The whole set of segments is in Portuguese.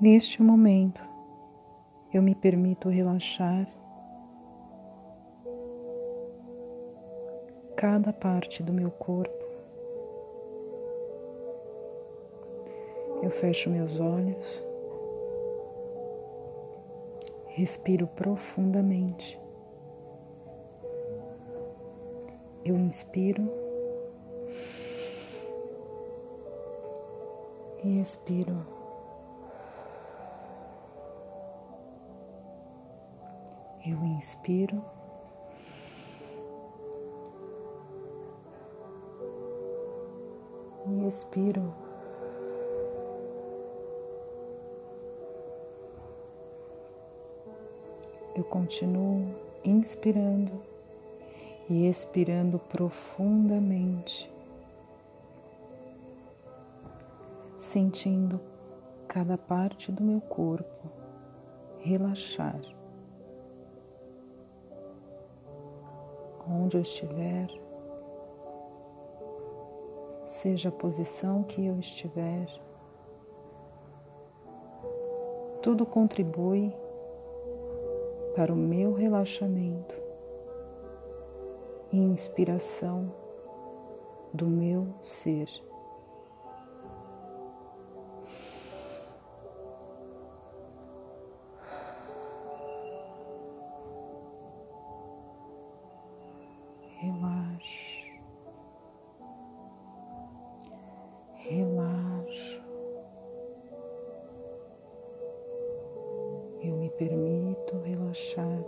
Neste momento, eu me permito relaxar cada parte do meu corpo. Eu fecho meus olhos, respiro profundamente. Eu inspiro e expiro. Eu inspiro. E expiro. Eu continuo inspirando e expirando profundamente, sentindo cada parte do meu corpo relaxar. Onde eu estiver, seja a posição que eu estiver, tudo contribui para o meu relaxamento e inspiração do meu ser. Permito relaxar.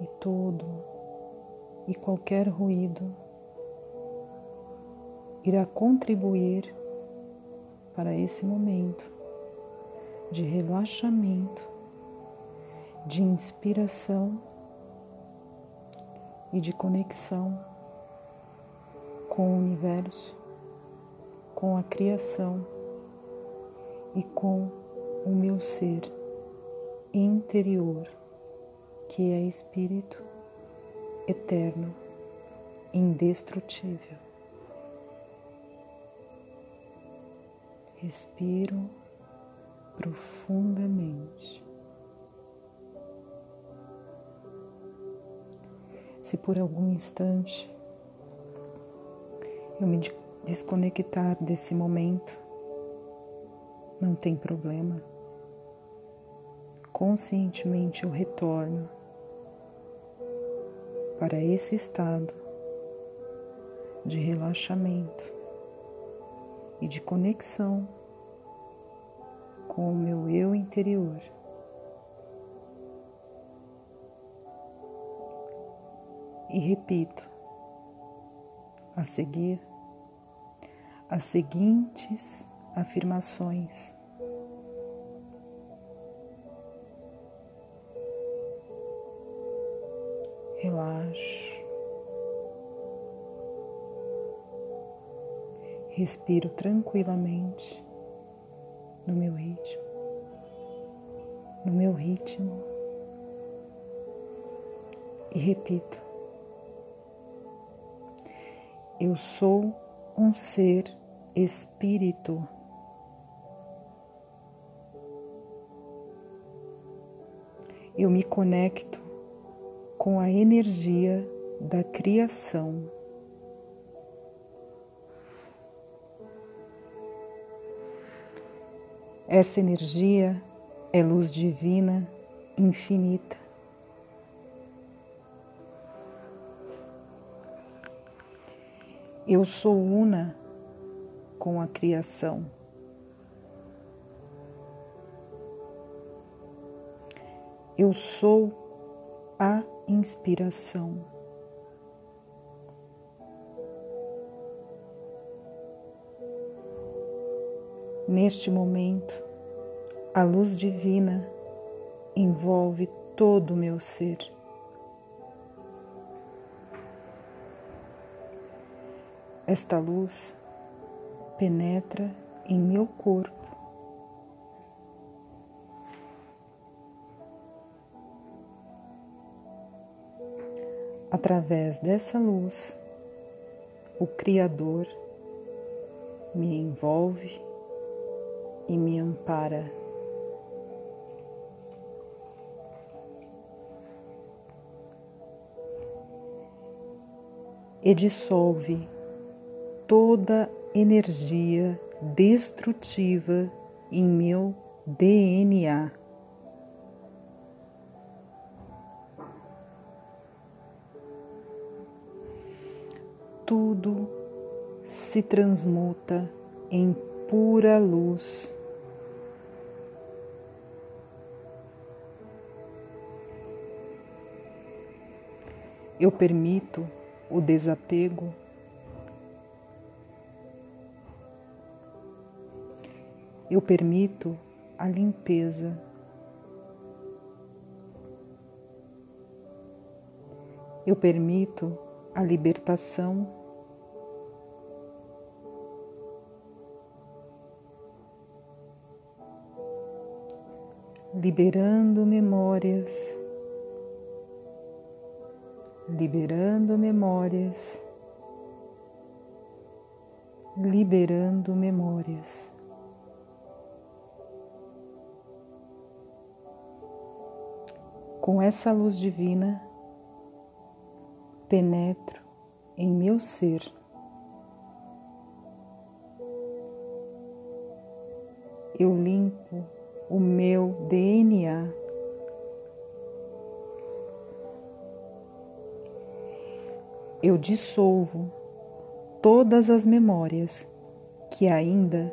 E todo e qualquer ruído irá contribuir para esse momento de relaxamento, de inspiração e de conexão com o universo, com a criação e com o meu ser interior, que é espírito eterno, indestrutível. Respiro profundamente. Se por algum instante eu me desconectar desse momento, não tem problema. Conscientemente eu retorno para esse estado de relaxamento e de conexão com o meu eu interior. E repito a seguir as seguintes afirmações. Relaxo. Respiro tranquilamente no meu ritmo, no meu ritmo e repito: Eu sou um ser espírito. Eu me conecto com a energia da criação. Essa energia é luz divina infinita. Eu sou una com a criação. Eu sou a inspiração. Neste momento, a luz divina envolve todo o meu ser. Esta luz penetra em meu corpo Através dessa luz, o Criador me envolve e me ampara. E dissolve toda energia destrutiva em meu DNA. Tudo se transmuta em pura luz. Eu permito o desapego Eu permito a limpeza. Eu permito a libertação. Liberando memórias, liberando memórias, liberando memórias. Com essa luz divina, penetro em meu ser. Eu limpo o meu DNA. Eu dissolvo todas as memórias que ainda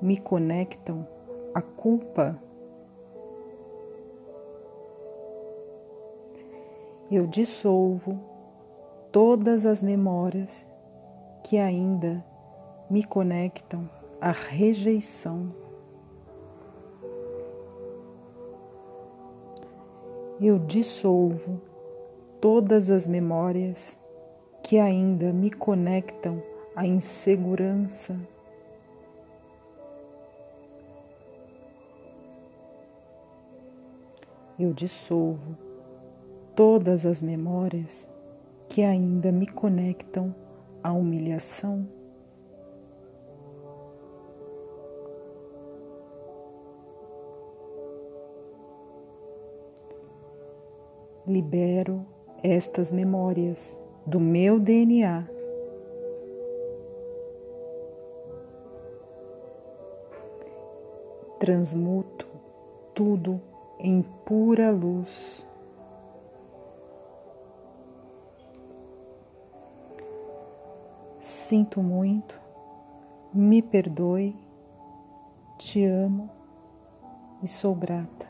me conectam à culpa eu dissolvo todas as memórias que ainda me conectam à rejeição. Eu dissolvo todas as memórias que ainda me conectam à insegurança. Eu dissolvo todas as memórias que ainda me conectam à humilhação. Libero estas memórias do meu DNA. Transmuto tudo em pura luz. Sinto muito, me perdoe, te amo e sou grata.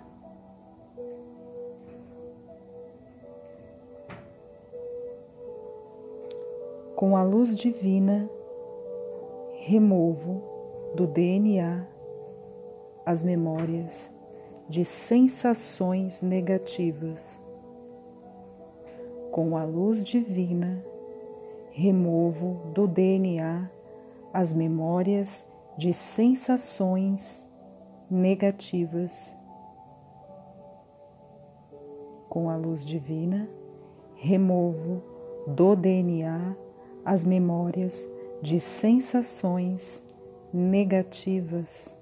Com a luz divina, removo do DNA as memórias de sensações negativas. Com a luz divina, removo do DNA as memórias de sensações negativas. Com a luz divina, removo do DNA as memórias de sensações negativas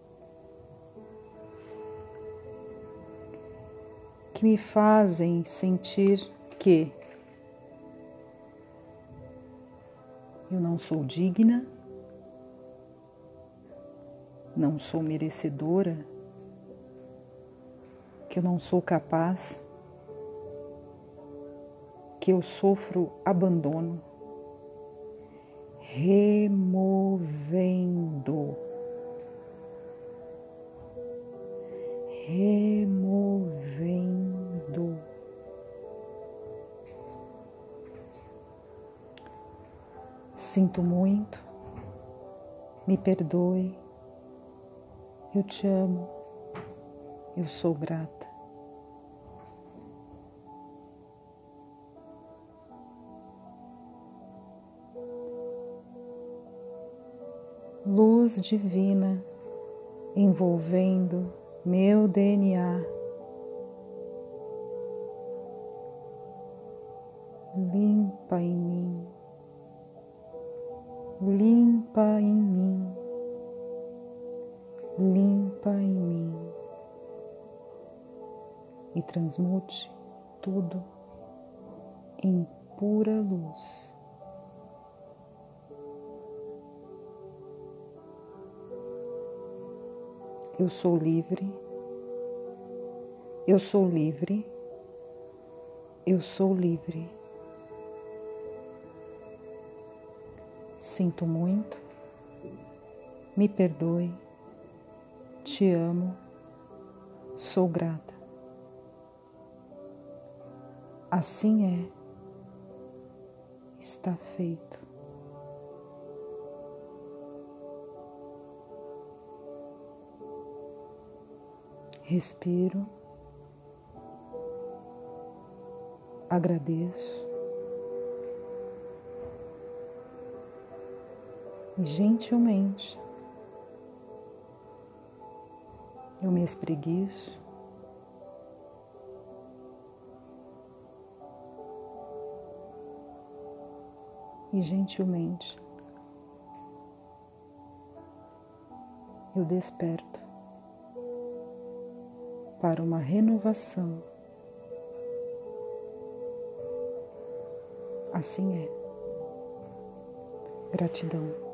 que me fazem sentir que não sou digna, não sou merecedora, que eu não sou capaz, que eu sofro abandono, removendo, removendo. Sinto muito, me perdoe, eu te amo, eu sou grata. Luz divina envolvendo meu DNA. Limpa em mim limpa em mim, limpa em mim e transmute tudo em pura luz. Eu sou livre, eu sou livre, eu sou livre. Sinto muito, me perdoe, te amo, sou grata. Assim é, está feito. Respiro, agradeço gentilmente eu me espreguiço. E gentilmente eu desperto para uma renovação. Assim é. Gratidão.